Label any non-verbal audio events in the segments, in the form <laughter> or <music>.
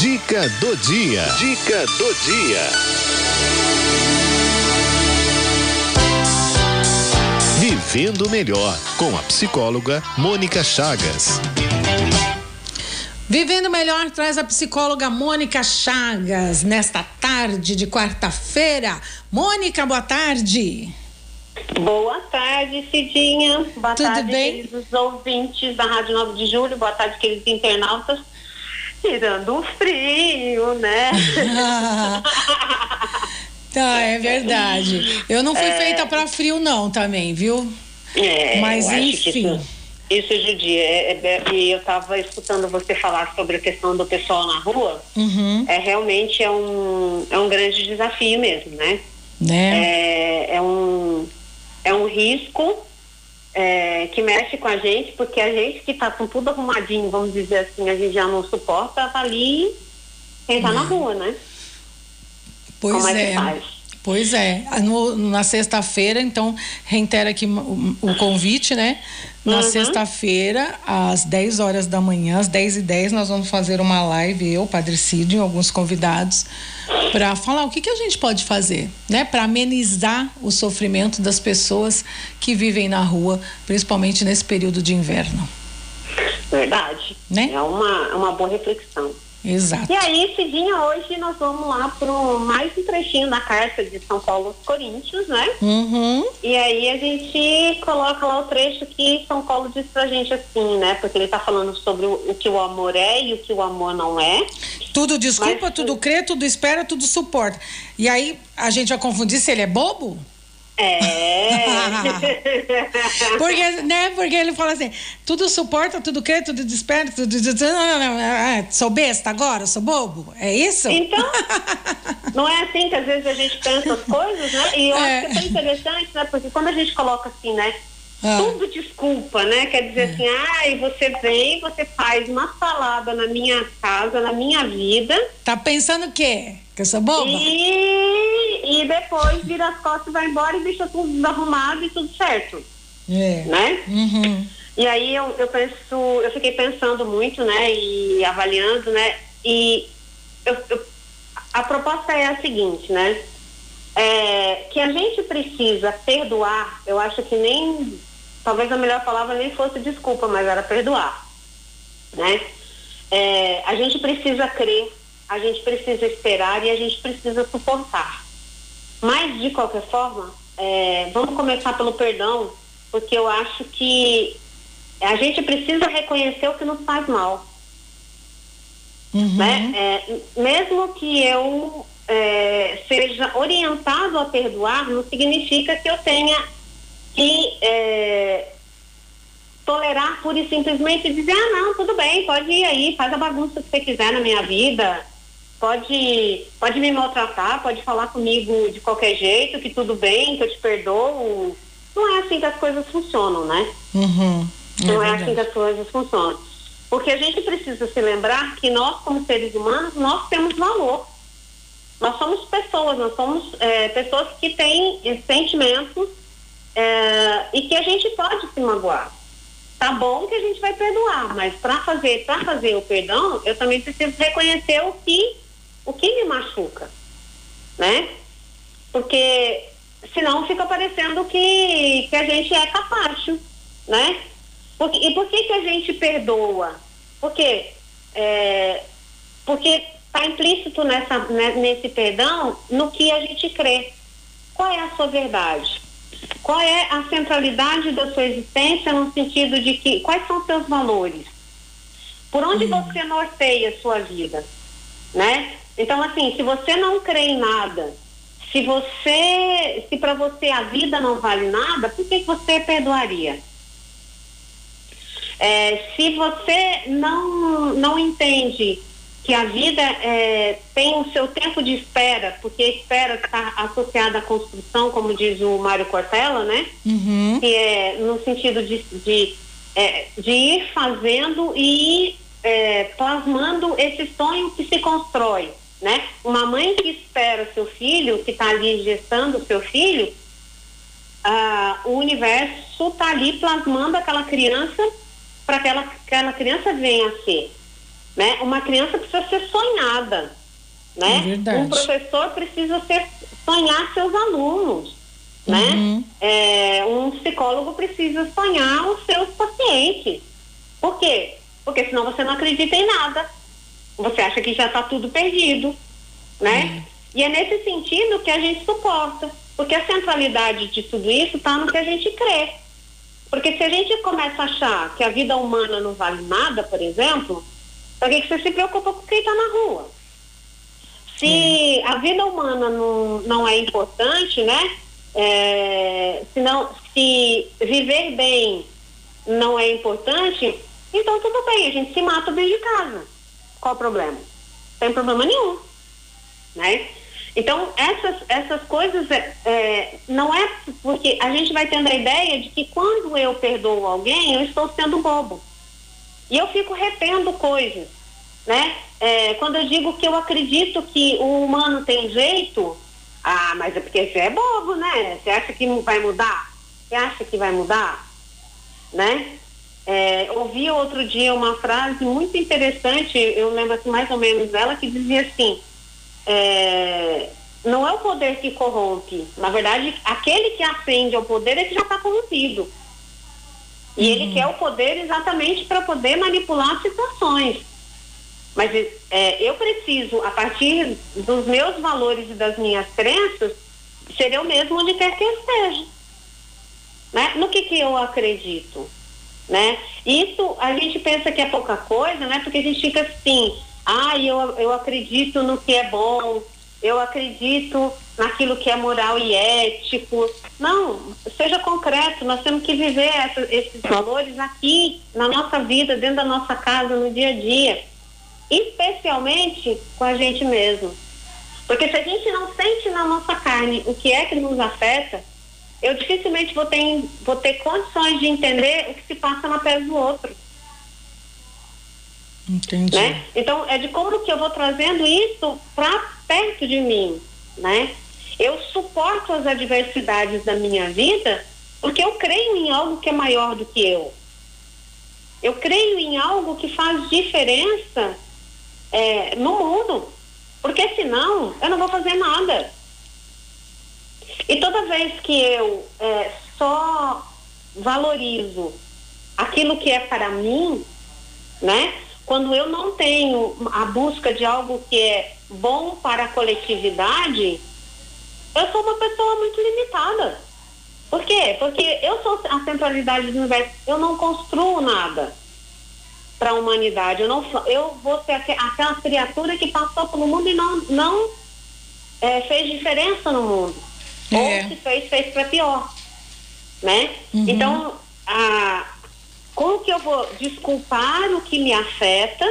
Dica do dia. Dica do dia. Vivendo melhor com a psicóloga Mônica Chagas. Vivendo Melhor traz a psicóloga Mônica Chagas nesta tarde de quarta-feira. Mônica, boa tarde. Boa tarde, Cidinha. Boa Tudo tarde, bem? queridos ouvintes da Rádio 9 de Julho. Boa tarde, queridos internautas. Tirando o frio, né? <laughs> tá, é verdade. Eu não fui feita para frio, não, também, viu? É, Mas, eu acho que enfim. Isso, isso judia. É, é, e eu estava escutando você falar sobre a questão do pessoal na rua. Uhum, É realmente é um, é um grande desafio mesmo, né? né? É, é um, é um risco é, que mexe com a gente, porque a gente que está com tudo arrumadinho, vamos dizer assim, a gente já não suporta, tá ali quem tá na rua, né? pois Como é é. Pois é. No- na sexta-feira, então, reitero aqui o, o convite, né? Na Uhum. sexta-feira, às 10 horas da manhã, às 10 e 10 nós vamos fazer uma live, eu, Padre Cid, e alguns convidados, para falar o que, que a gente pode fazer, né? Para amenizar o sofrimento das pessoas que vivem na rua, principalmente nesse período de inverno. Verdade. Né? É uma, é uma boa reflexão. Exato. E aí, Cidinha, hoje nós vamos lá para mais um trechinho da carta de São Paulo aos Coríntios, né? Uhum. E aí a gente coloca lá o trecho que São Paulo diz pra gente assim, né? Porque ele tá falando sobre o, o que o amor é e o que o amor não é. Tudo desculpa, Mas- tudo crê, tudo espera, tudo suporta. E aí a gente vai confundir se ele é bobo? É. <laughs> Porque, né? Porque ele fala assim: tudo suporta, tudo crê, tudo espera, tudo. Ah, Sou besta agora, sou bobo. É isso? Então, <laughs> não é assim que às vezes a gente pensa as coisas, né? E eu É. acho que é tão interessante, né? Porque quando a gente coloca assim, né? Ah. Tudo desculpa, né? Quer dizer assim, ah, e você vem, você faz uma salada na minha casa, na minha vida, Tá pensando o quê? Que eu sou boba? e, e depois vira as costas e vai embora e deixa tudo desarrumado e tudo certo, É. né? Uhum. E aí eu, eu penso, eu fiquei pensando muito, né, e avaliando, né, e eu- eu- a proposta é a seguinte, né, é, que a gente precisa perdoar, eu acho que nem, talvez a melhor palavra nem fosse desculpa, mas era perdoar, né? É, a gente precisa crer, a gente precisa esperar e a gente precisa suportar. Mas, de qualquer forma, é, vamos começar pelo perdão, porque eu acho que a gente precisa reconhecer o que nos faz mal. Uhum. Né? É, mesmo que eu é, seja orientado a perdoar, não significa que eu tenha que é, tolerar pura e simplesmente dizer, ah não, tudo bem, pode ir aí, faz a bagunça que você quiser na minha vida, pode, pode me maltratar, pode falar comigo de qualquer jeito, que tudo bem, que eu te perdoo. Não é assim que as coisas funcionam, né? Uhum. Não é, verdade. assim que as coisas funcionam. Porque a gente precisa se lembrar que nós, como seres humanos, nós temos valor. Nós somos pessoas, nós somos é, pessoas que têm eh, sentimentos é, e que a gente pode se magoar. Tá bom que a gente vai perdoar, mas para fazer, para fazer o perdão, eu também preciso reconhecer o que, o que me machuca, né? Porque senão fica parecendo que, que a gente é capacho, né? Por- e por que, que a gente perdoa? Porque é, porque está implícito nessa, né, nesse perdão no que a gente crê. Qual é a sua verdade? Qual é a centralidade da sua existência no sentido de que quais são os seus valores? Por onde você norteia a sua vida, né? Então assim, se você não crê em nada, se você, se para você a vida não vale nada, por que você perdoaria? É, se você não, não entende que a vida é, tem o seu tempo de espera, porque a espera está associada à construção, como diz o Mário Cortella, né? Uhum. Que é no sentido de, de, é, de ir fazendo e ir é, plasmando esse sonho que se constrói, né? Uma mãe que espera seu filho, que está ali gestando o seu filho, ah, o universo está ali plasmando aquela criança para que aquela, aquela criança venha a ser. né? Uma criança precisa ser sonhada, né? É um professor precisa ser, sonhar seus alunos, né? Uhum. É, um psicólogo precisa sonhar os seus pacientes. Por quê? Porque senão você não acredita em nada. Você acha que já está tudo perdido, né? E é nesse sentido que a gente suporta. Porque a centralidade de tudo isso está no que a gente crê. Porque se a gente começa a achar que a vida humana não vale nada, por exemplo, para que, que você se preocupa com quem está na rua? Se a vida humana não, não é importante, né? É, se, não, se viver bem não é importante, então tudo bem, a gente se mata dentro de casa. Qual o problema? Tem problema nenhum. Né? Então, essas, essas coisas é, é, não é porque a gente vai tendo a ideia de que quando eu perdoo alguém, eu estou sendo bobo. E eu fico retendo coisas, né? É, quando eu digo que eu acredito que o humano tem jeito, ah, mas é porque você é bobo, né? Você acha que vai mudar? Você acha que vai mudar? Né? É, ouvi outro dia uma frase muito interessante, eu lembro assim, mais ou menos dela, que dizia assim, é, não é o poder que corrompe, na verdade, aquele que acende ao poder é que já está corrompido. E uhum. ele quer o poder exatamente para poder manipular situações. Mas é, eu preciso, a partir dos meus valores e das minhas crenças, ser eu mesmo onde quer que eu esteja. Né? No que, que eu acredito. Né? Isso a gente pensa que é pouca coisa, né? Porque a gente fica assim, ah, eu, eu acredito no que é bom, eu acredito naquilo que é moral e ético. Não, seja concreto, nós temos que viver essa, esses valores aqui, na nossa vida, dentro da nossa casa, no dia a dia especialmente com a gente mesmo. Porque se a gente não sente na nossa carne o que é que nos afeta, eu dificilmente vou ter, vou ter condições de entender o que se passa na pele do outro. Entendi. Né? Então, é de como que eu vou trazendo isso para perto de mim, né? Eu suporto as adversidades da minha vida porque eu creio em algo que é maior do que eu. Eu creio em algo que faz diferença é, no mundo. Porque senão eu não vou fazer nada. E toda vez que eu é, só valorizo aquilo que é para mim, né? Quando eu não tenho a busca de algo que é bom para a coletividade, eu sou uma pessoa muito limitada. Por quê? Porque eu sou a centralidade do universo, eu não construo nada para a humanidade. Eu, não, eu vou ser aquela criatura que passou pelo mundo e não, não é, fez diferença no mundo. É. Ou se fez, fez para pior. Né? Uhum. Então, a, como que eu vou desculpar o que me afeta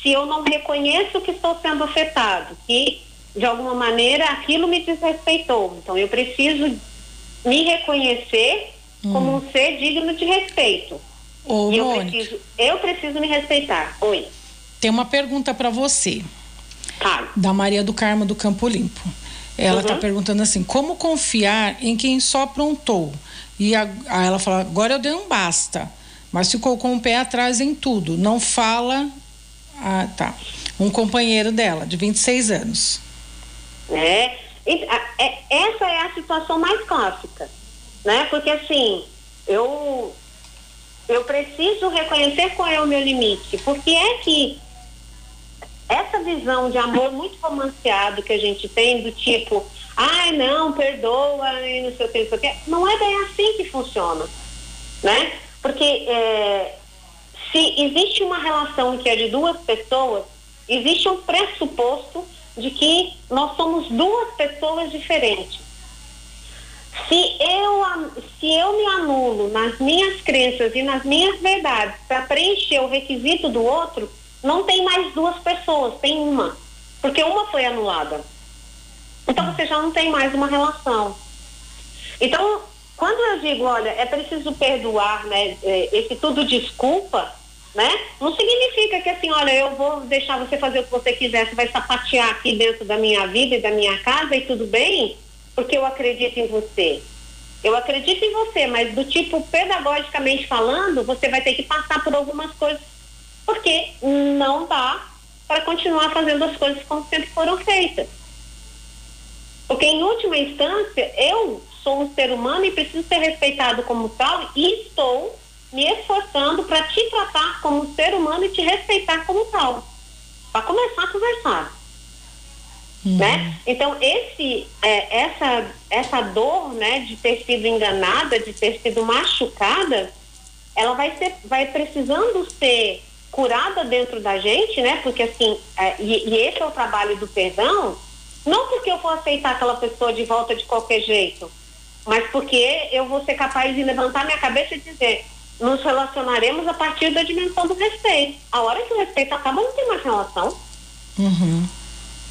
se eu não reconheço que estou sendo afetado? Que, de alguma maneira, aquilo me desrespeitou. Então, eu preciso me reconhecer uhum. como um ser digno de respeito. Ô, eu, preciso, eu preciso me respeitar. Oi. Tem uma pergunta para você. Claro. Da Maria do Carmo do Campo Limpo. Ela está uhum. perguntando assim: como confiar em quem só aprontou? E a, a, ela fala: agora eu dei um basta, mas ficou com o pé atrás em tudo. Não fala. Ah, tá. Um companheiro dela, de 26 anos. É, é, essa é a situação mais clássica, né? Porque assim, eu eu preciso reconhecer qual é o meu limite. Porque é que essa visão de amor muito romanceado que a gente tem, do tipo, ai não, perdoa e não sei o que, não sei o que, não é bem assim que funciona. Né? Porque é, se existe uma relação que é de duas pessoas, existe um pressuposto de que nós somos duas pessoas diferentes. Se eu, se eu me anulo nas minhas crenças e nas minhas verdades para preencher o requisito do outro, não tem mais duas pessoas, tem uma. Porque uma foi anulada. Então você já não tem mais uma relação. Então, quando eu digo, olha, é preciso perdoar, né? É, esse tudo desculpa, né? Não significa que assim, olha, eu vou deixar você fazer o que você quiser, você vai sapatear aqui dentro da minha vida e da minha casa e tudo bem porque eu acredito em você. Eu acredito em você, mas do tipo pedagogicamente falando, você vai ter que passar por algumas coisas porque não dá para continuar fazendo as coisas como sempre foram feitas. Porque, em última instância, eu sou um ser humano e preciso ser respeitado como tal e estou me esforçando para te tratar como ser humano e te respeitar como tal. Para começar a conversar. Uhum. Né? Então, esse, é, essa, essa dor né, de ter sido enganada, de ter sido machucada, ela vai, ser, vai precisando ser curada dentro da gente, né? Porque assim, é, e, e, esse é o trabalho do perdão, não porque eu vou aceitar aquela pessoa de volta de qualquer jeito, mas porque eu vou ser capaz de levantar minha cabeça e dizer, nos relacionaremos a partir da dimensão do respeito. A hora que o respeito acaba, não tem mais relação. Uhum.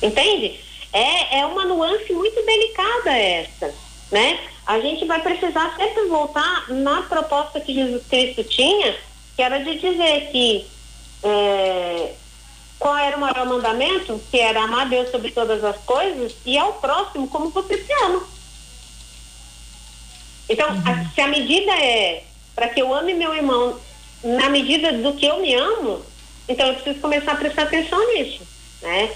Entende? É, é uma nuance muito delicada essa, né? A gente vai precisar sempre voltar na proposta que Jesus Cristo tinha, que era de dizer que é, qual era o maior mandamento? Que era amar Deus sobre todas as coisas e ao próximo como você se ama. Então, uhum. a, se a medida é para que eu ame meu irmão na medida do que eu me amo, então eu preciso começar a prestar atenção nisso, né?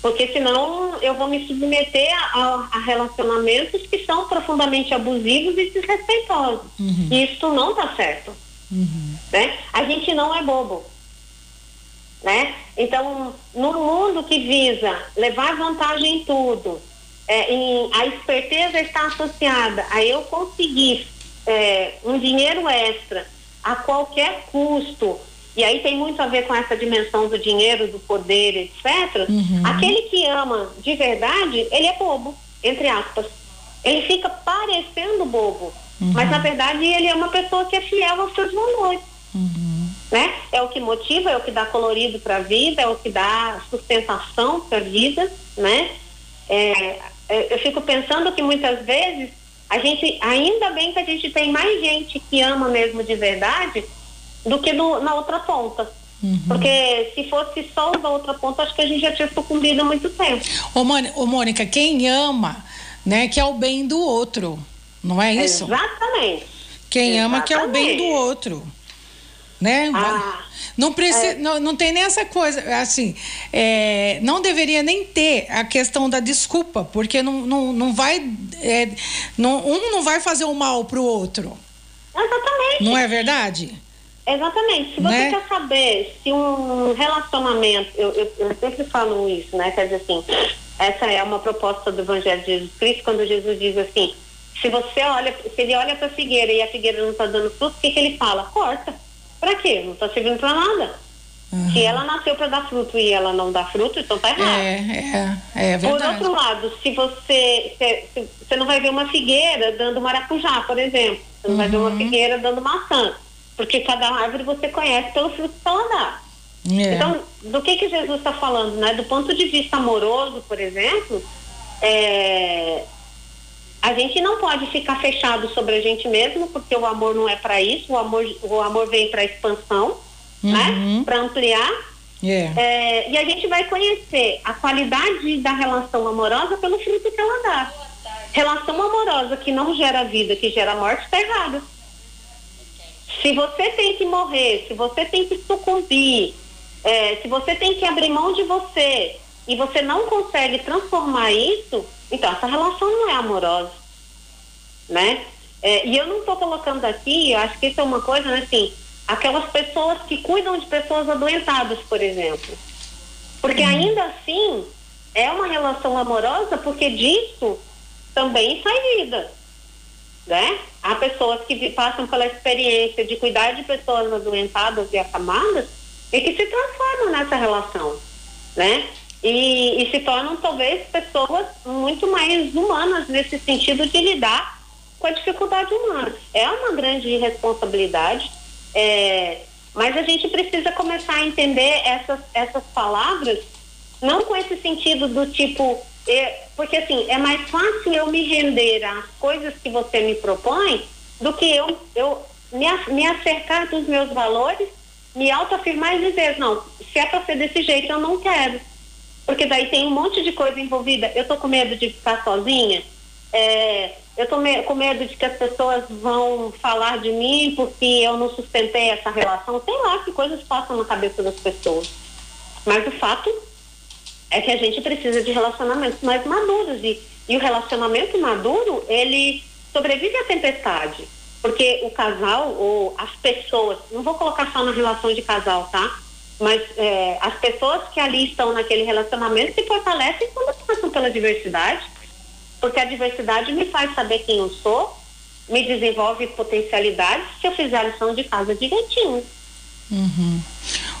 Porque senão eu vou me submeter a, a relacionamentos que são profundamente abusivos e desrespeitosos. Uhum. E isso não está certo. Uhum. Né? A gente não é bobo né? Então, no mundo que visa levar vantagem em tudo, é, em, a esperteza está associada a eu conseguir é, um dinheiro extra a qualquer custo, e aí tem muito a ver com essa dimensão do dinheiro, do poder, etc. Uhum. Aquele que ama de verdade, ele é bobo, entre aspas. Ele fica parecendo bobo, uhum. mas na verdade ele é uma pessoa que é fiel aos seus valores. Uhum né? É o que motiva, é o que dá colorido para a vida, é o que dá sustentação para a vida, né? É, é, eu fico pensando que muitas vezes a gente, ainda bem que a gente tem mais gente que ama mesmo de verdade do que no, na outra ponta. Uhum. Porque se fosse só da outra ponta, acho que a gente já tinha sucumbido há muito tempo. Ô, ô Mônica, quem ama, né, que é o bem do outro, não é isso? Exatamente. Quem Exatamente. ama que é o bem do outro né? Ah, não, precisa, é... não, não tem nem essa coisa, assim, é, não deveria nem ter a questão da desculpa, porque não, não, não vai, é, não, um não vai fazer o mal para o outro. Exatamente. Não é verdade? Exatamente. Se você né? quer saber se um relacionamento, eu, eu, eu, sempre falo isso, né? Quer dizer assim, essa é uma proposta do Evangelho de Jesus Cristo, quando Jesus diz assim, se você olha, se ele olha para a figueira e a figueira não está dando fruto, o que, que ele fala? Corta Pra quê? Não está servindo para nada. Uhum. Se ela nasceu para dar fruto e ela não dá fruto, então tá errado. É, é, é verdade. Por outro lado, se você. Se, você não vai ver uma figueira dando maracujá, por exemplo. Você não uhum. vai ver uma uhum. figueira dando maçã. Porque cada árvore você conhece pelo fruto que ela dá. É. Então, do que que Jesus está falando, né? Do ponto de vista amoroso, por exemplo, é, a gente não pode ficar fechado sobre a gente mesmo, porque o amor não é para isso, o amor, o amor vem para expansão, né? uhum. né? Para ampliar. Yeah. É, e a gente vai conhecer a qualidade da relação amorosa pelo fruto que ela dá. Relação amorosa que não gera vida, que gera morte, está errada. Se você tem que morrer, se você tem que sucumbir, é, se você tem que abrir mão de você e você não consegue transformar isso, então, essa relação não é amorosa, né? É, e eu não estou colocando aqui, eu acho que isso é uma coisa, né, assim, aquelas pessoas que cuidam de pessoas adoentadas, por exemplo. Porque uhum. ainda assim, é uma relação amorosa, porque disso também sai vida, né? Há pessoas que passam pela experiência de cuidar de pessoas adoentadas e acamadas e que se transformam nessa relação, né? E, e se tornam talvez pessoas muito mais humanas nesse sentido de lidar com a dificuldade humana. É uma grande responsabilidade, é, mas a gente precisa começar a entender essas, essas palavras, não com esse sentido do tipo, é, porque assim, é mais fácil eu me render às coisas que você me propõe do que eu, eu me, me acercar dos meus valores, me autoafirmar e dizer, não, se é para ser desse jeito, eu não quero porque daí tem um monte de coisa envolvida. Eu tô com medo de ficar sozinha. É, eu tô me, com medo de que as pessoas vão falar de mim porque eu não sustentei essa relação. Sei lá que coisas passam na cabeça das pessoas. Mas o fato é que a gente precisa de relacionamentos mais maduros e, e o relacionamento maduro, ele sobrevive à tempestade. Porque o casal ou as pessoas, não vou colocar só na relação de casal, tá? Mas é, as pessoas que ali estão naquele relacionamento se fortalecem quando passam pela diversidade porque a diversidade me faz saber quem eu sou, me desenvolve potencialidades se eu fizer a lição de casa direitinho. Uhum.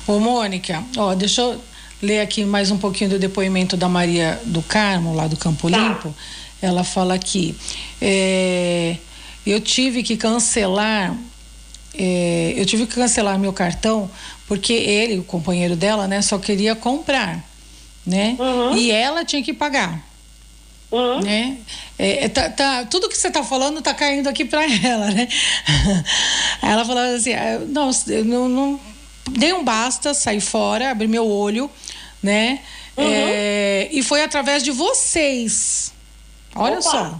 Ô, Mônica, ó, deixa eu ler aqui mais um pouquinho do depoimento da Maria do Carmo, lá do Campo tá. Limpo. Ela fala aqui: é, eu tive que cancelar. É, eu tive que cancelar meu cartão porque ele, o companheiro dela, né, só queria comprar, né? Uhum. E ela tinha que pagar. Uhum. Né? É, é, tá, tá, tudo que você está falando está caindo aqui para <laughs> ela, né? ela falou assim: ah, não, não, não dei um basta, saí fora, abri meu olho, né? Uhum. É, e foi através de vocês. Olha Opa. só,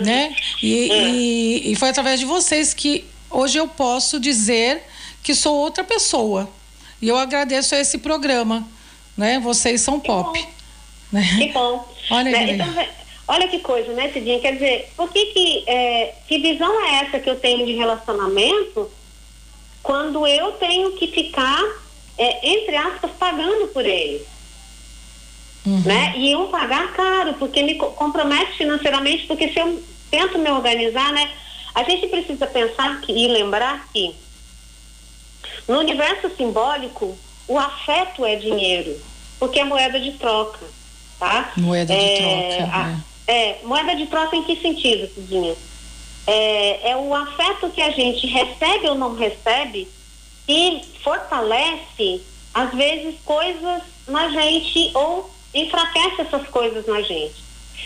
né? E, <laughs> é. e, e foi através de vocês que hoje eu posso dizer que sou outra pessoa. E eu agradeço a esse programa, né? Vocês são pop. Né? Que bom. Olha, né? então, olha que coisa, né, Cidinha? Quer dizer, por que que, é, que visão é essa que eu tenho de relacionamento quando eu tenho que ficar, é, entre aspas, pagando por ele? Uhum. Né? E eu pagar caro, porque me compromete financeiramente, porque se eu tento me organizar, né? A gente precisa pensar que, e lembrar que no universo simbólico, o afeto é dinheiro, porque é moeda de troca tá? Moeda de é, troca. A, né? É, moeda de troca em que sentido, Cidinha? É, é o afeto que a gente recebe ou não recebe e fortalece, às vezes, coisas na gente ou enfraquece essas coisas na gente.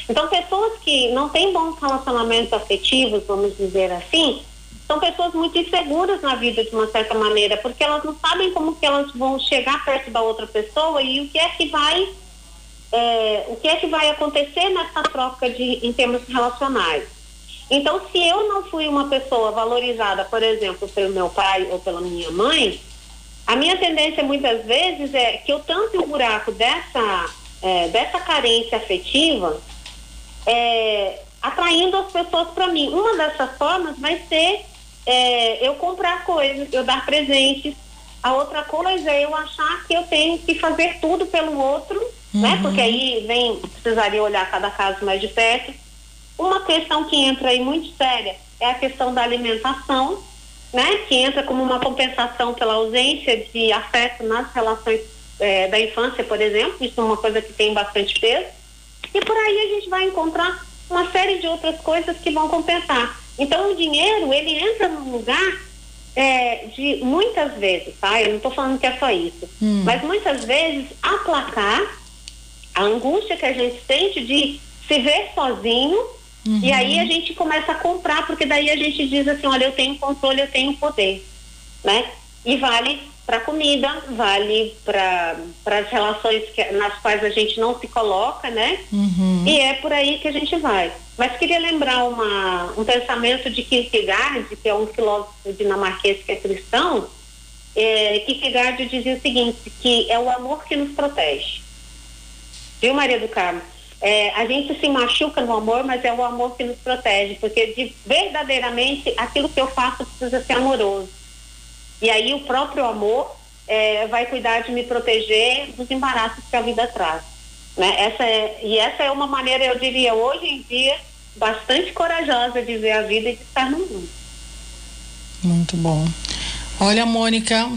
Então, pessoas que não têm bons relacionamentos afetivos, vamos dizer assim, são pessoas muito inseguras na vida de uma certa maneira, porque elas não sabem como que elas vão chegar perto da outra pessoa e o que é que vai é, o que é que vai acontecer nessa troca de, em termos relacionais. Então, se eu não fui uma pessoa valorizada, por exemplo, pelo meu pai ou pela minha mãe, a minha tendência muitas vezes é que eu tanto o buraco dessa, é, dessa carência afetiva, é, atraindo as pessoas para mim. Uma dessas formas vai ser é, eu comprar coisas, eu dar presentes. A outra coisa é eu achar que eu tenho que fazer tudo pelo outro né? uhum. né? Porque aí vem, precisaria olhar cada caso mais de perto. Uma questão que entra aí muito séria é a questão da alimentação, né? Que entra como uma compensação pela ausência de afeto nas relações é, da infância, por exemplo. Isso é uma coisa que tem bastante peso. E por aí a gente vai encontrar uma série de outras coisas que vão compensar. Então o dinheiro, ele entra num lugar é, de muitas vezes, tá? Eu não estou falando que é só isso, hum. mas muitas vezes aplacar a angústia que a gente sente de se ver sozinho uhum. e aí a gente começa a comprar, porque daí a gente diz assim, olha, eu tenho controle, eu tenho poder, né? E vale para comida, vale para as relações que, nas quais a gente não se coloca, né? Uhum. E é por aí que a gente vai. Mas queria lembrar uma, um pensamento de Kierkegaard, que é um filósofo dinamarquês que é cristão, é, Kierkegaard dizia o seguinte, que é o amor que nos protege. Viu, Maria do Carmo? É, a gente se machuca no amor, mas é o amor que nos protege, porque de, verdadeiramente aquilo que eu faço precisa ser amoroso. E aí o próprio amor é, vai cuidar de me proteger dos embaraços que a vida traz. Né? Essa é, e essa é uma maneira, eu diria, hoje em dia, bastante corajosa de ver a vida e de estar no mundo. Muito bom. Olha, Mônica,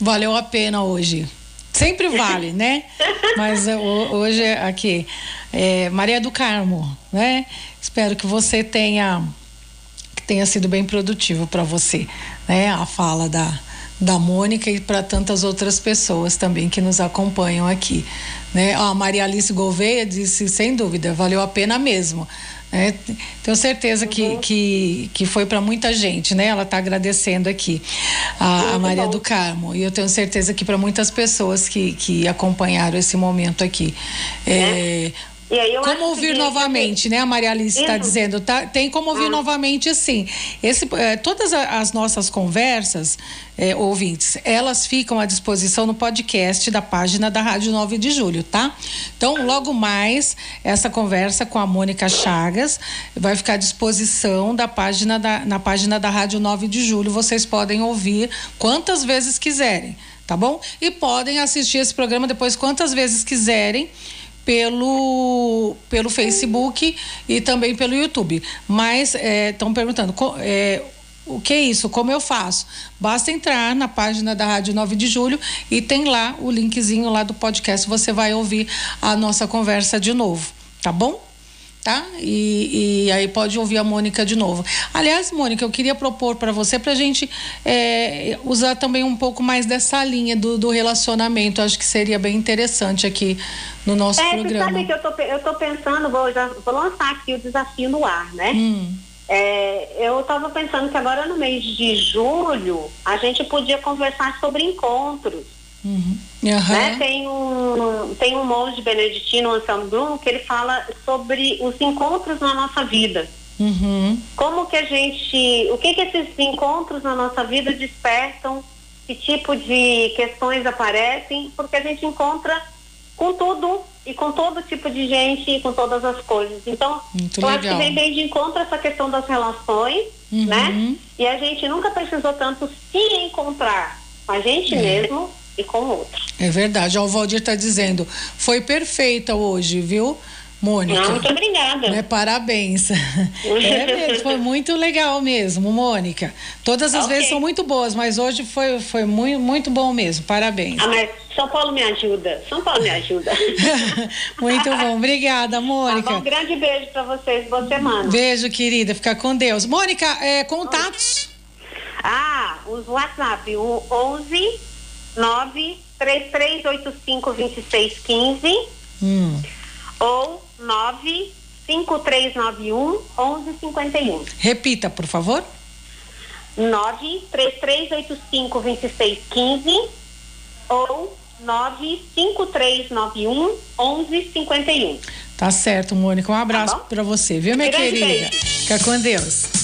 valeu a pena hoje. Sempre vale, né? <laughs> Mas eh, hoje aqui, é, Maria do Carmo, né? Espero que você tenha tenha sido bem produtivo para você, né? A fala da da Mônica e para tantas outras pessoas também que nos acompanham aqui, né? A Maria Alice Gouveia disse sem dúvida, valeu a pena mesmo. É, tenho certeza que, uhum. que, que foi para muita gente, né? Ela está agradecendo aqui, a, a Maria bom. do Carmo. E eu tenho certeza que para muitas pessoas que, que acompanharam esse momento aqui. É, é. Como ouvir que- novamente, né? A Maria Alice está dizendo, tá? Tem como ouvir Ah. novamente, sim. Esse, eh, todas as nossas conversas, eh, ouvintes, elas ficam à disposição no podcast da página da Rádio 9 de Julho, tá? Então, logo mais, essa conversa com a Mônica Chagas vai ficar à disposição da página da, na página da Rádio 9 de Julho. Vocês podem ouvir quantas vezes quiserem, tá bom? E podem assistir esse programa depois quantas vezes quiserem pelo, pelo Facebook e também pelo YouTube. Mas estão perguntando co- é, o que é isso? Como eu faço? Basta entrar na página da Rádio 9 de Julho e tem lá o linkzinho lá do podcast. Você vai ouvir a nossa conversa de novo, tá bom? Tá? E, e aí pode ouvir a Mônica de novo. Aliás, Mônica, eu queria propor para você para a gente é, usar também um pouco mais dessa linha do, do relacionamento. Acho que seria bem interessante aqui no nosso É, você programa. sabe que eu tô, eu tô pensando, vou, já, vou lançar aqui o desafio no ar, né? Hum, É, eu estava pensando que agora no mês de julho a gente podia conversar sobre encontros. Uhum. Aham. Né? Tem, um, tem um monge beneditino, Anselmo Brum, que ele fala sobre os encontros na nossa vida. Uhum. Como que a gente. O que que esses encontros na nossa vida despertam? Que tipo de questões aparecem? Porque a gente encontra com tudo e com todo tipo de gente e com todas as coisas. Então, Muito eu acho legal. que vem bem de encontro essa questão das relações, Uhum. né? E a gente nunca precisou tanto se encontrar com a gente mesmo e com o outro. É verdade. O Valdir está dizendo, foi perfeita hoje, viu, Mônica? Não, muito obrigada. Né, Parabéns. <laughs> É mesmo, foi muito legal mesmo, Mônica. Todas as Ok. vezes são muito boas, mas hoje foi, foi muito, muito bom mesmo. Parabéns. Ah, mas São Paulo me ajuda. São Paulo me ajuda. <laughs> muito bom. Obrigada, Tá Mônica. bom, um grande beijo para vocês, boa semana. Beijo, querida. Fica com Deus. Mônica, é, contatos. Ah, os WhatsApp, o 11 9 3385 2615 Hum. ou 9 5391 1151. Repita, por favor. 9 3385 2615 ou 9 5391 1151. Tá certo, Mônica. Um abraço bom? pra você, viu, minha Grande querida? beijo. Fica com Deus.